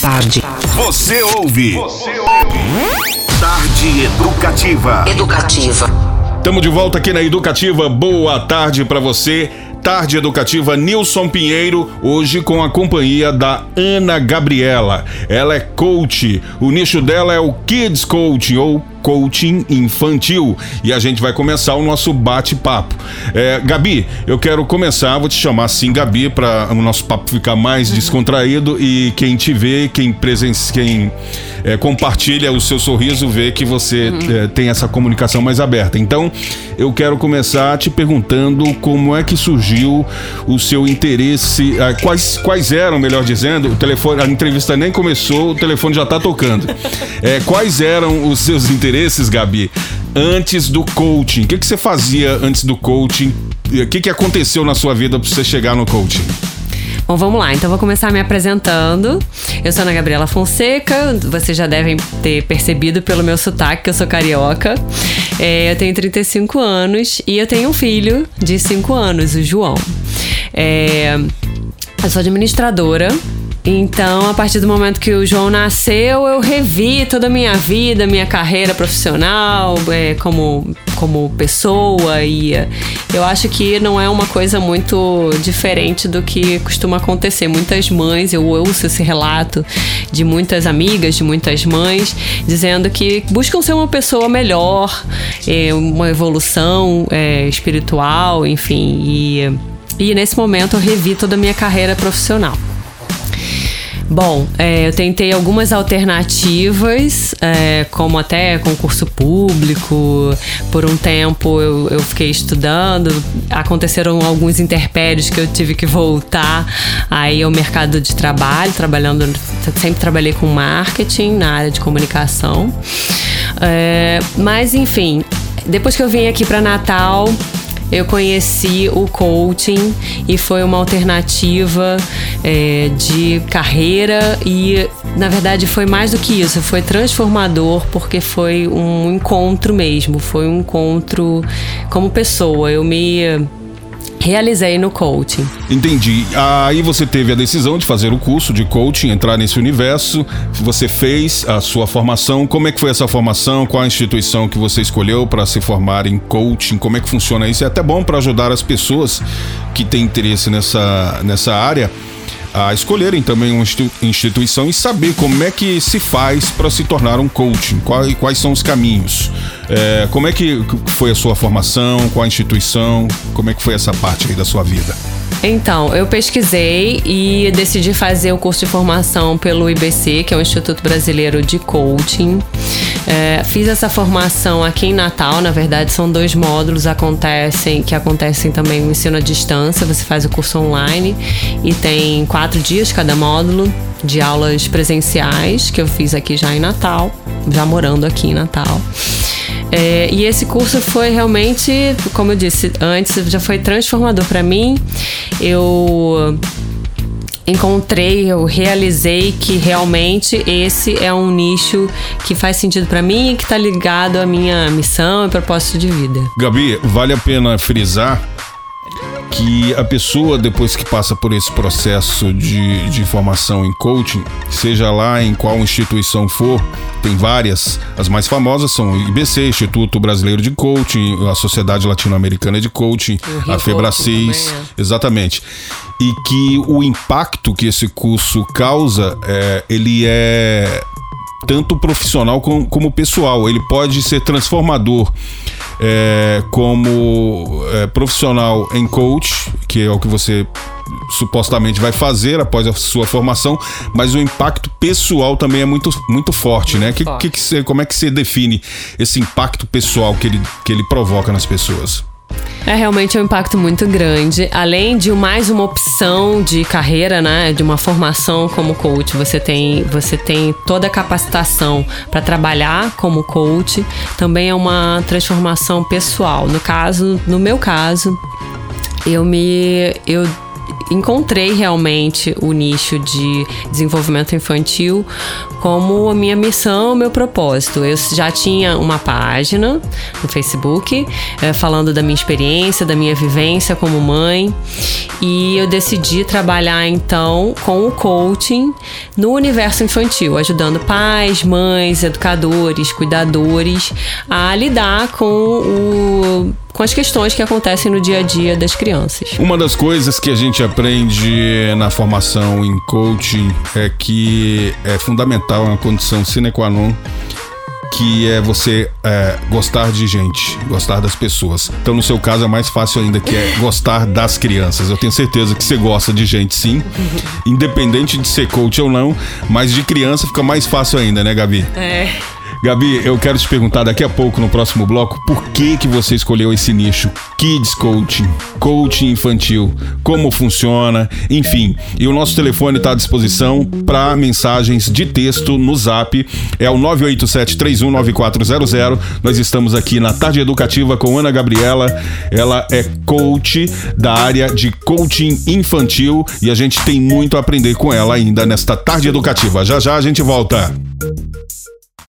Tarde. Você ouve. Você ouve. Tarde Educativa. Educativa. Estamos de volta aqui na Educativa. Boa tarde para você. Tarde Educativa Nilson Pinheiro, hoje com a companhia da Ana Gabriela. Ela é coach. O nicho dela é o Kids Coaching ou coaching infantil. E a gente vai começar o nosso bate-papo. É, Gabi, eu quero começar, vou te chamar assim, Gabi, para o nosso papo ficar mais uhum. descontraído e quem te vê, quem presencia, quem é, compartilha o seu sorriso, vê que você uhum. é, tem essa comunicação mais aberta. Então, eu quero começar te perguntando como é que surgiu o seu interesse, ah, quais, quais eram, melhor dizendo, o telefone, a entrevista nem começou, o telefone já está tocando. É, quais eram os seus interesses? Interesses, Gabi, antes do coaching? O que, que você fazia antes do coaching? O que, que aconteceu na sua vida para você chegar no coaching? Bom, vamos lá. Então, vou começar me apresentando. Eu sou Ana Gabriela Fonseca. Vocês já devem ter percebido pelo meu sotaque que eu sou carioca. É, eu tenho 35 anos e eu tenho um filho de 5 anos, o João. É, eu sou administradora então, a partir do momento que o João nasceu, eu revi toda a minha vida, minha carreira profissional, é, como, como pessoa, e eu acho que não é uma coisa muito diferente do que costuma acontecer. Muitas mães, eu ouço esse relato de muitas amigas, de muitas mães, dizendo que buscam ser uma pessoa melhor, é, uma evolução é, espiritual, enfim, e, e nesse momento eu revi toda a minha carreira profissional. Bom, é, eu tentei algumas alternativas, é, como até concurso público. Por um tempo eu, eu fiquei estudando. Aconteceram alguns interpérios que eu tive que voltar aí ao mercado de trabalho, trabalhando. Sempre trabalhei com marketing na área de comunicação. É, mas enfim, depois que eu vim aqui para Natal, eu conheci o coaching e foi uma alternativa é, de carreira e na verdade foi mais do que isso, foi transformador porque foi um encontro mesmo, foi um encontro como pessoa. Eu me realizei no coaching. Entendi. Aí você teve a decisão de fazer o curso de coaching, entrar nesse universo. Você fez a sua formação. Como é que foi essa formação? Qual a instituição que você escolheu para se formar em coaching? Como é que funciona isso? É até bom para ajudar as pessoas que têm interesse nessa, nessa área a escolherem também uma instituição e saber como é que se faz para se tornar um coaching, quais, quais são os caminhos. É, como é que foi a sua formação, qual a instituição, como é que foi essa parte aí da sua vida? Então, eu pesquisei e decidi fazer o curso de formação pelo IBC, que é o Instituto Brasileiro de Coaching. É, fiz essa formação aqui em Natal, na verdade são dois módulos acontecem que acontecem também no ensino à distância. Você faz o curso online e tem quatro dias cada módulo de aulas presenciais que eu fiz aqui já em Natal, já morando aqui em Natal. É, e esse curso foi realmente, como eu disse antes, já foi transformador para mim. Eu encontrei, eu realizei que realmente esse é um nicho que faz sentido para mim e que está ligado à minha missão e propósito de vida. Gabi, vale a pena frisar que a pessoa, depois que passa por esse processo de, de formação em coaching, seja lá em qual instituição for, tem várias, as mais famosas são o IBC, Instituto Brasileiro de Coaching, a Sociedade Latino-Americana de Coaching, a Febracis, é. exatamente. E que o impacto que esse curso causa, é, ele é tanto profissional como, como pessoal. Ele pode ser transformador é, como é, profissional em coach, que é o que você supostamente vai fazer após a sua formação, mas o impacto pessoal também é muito, muito forte, né? Que, que, que você, como é que você define esse impacto pessoal que ele, que ele provoca nas pessoas? É realmente um impacto muito grande. Além de mais uma opção de carreira, né, de uma formação como coach, você tem, você tem toda a capacitação para trabalhar como coach. Também é uma transformação pessoal. No caso, no meu caso, eu me eu encontrei realmente o nicho de desenvolvimento infantil como a minha missão, meu propósito. Eu já tinha uma página no Facebook é, falando da minha experiência, da minha vivência como mãe, e eu decidi trabalhar então com o coaching no universo infantil, ajudando pais, mães, educadores, cuidadores a lidar com o com as questões que acontecem no dia a dia das crianças. Uma das coisas que a gente aprende na formação em coaching é que é fundamental, é uma condição sine qua non que é você é, gostar de gente, gostar das pessoas. Então, no seu caso, é mais fácil ainda, que é gostar das crianças. Eu tenho certeza que você gosta de gente, sim, independente de ser coach ou não, mas de criança fica mais fácil ainda, né, Gabi? É. Gabi, eu quero te perguntar daqui a pouco no próximo bloco por que que você escolheu esse nicho Kids Coaching, coaching infantil, como funciona, enfim. E o nosso telefone está à disposição para mensagens de texto no Zap, é o 987-319400. Nós estamos aqui na Tarde Educativa com Ana Gabriela. Ela é coach da área de coaching infantil e a gente tem muito a aprender com ela ainda nesta Tarde Educativa. Já já a gente volta.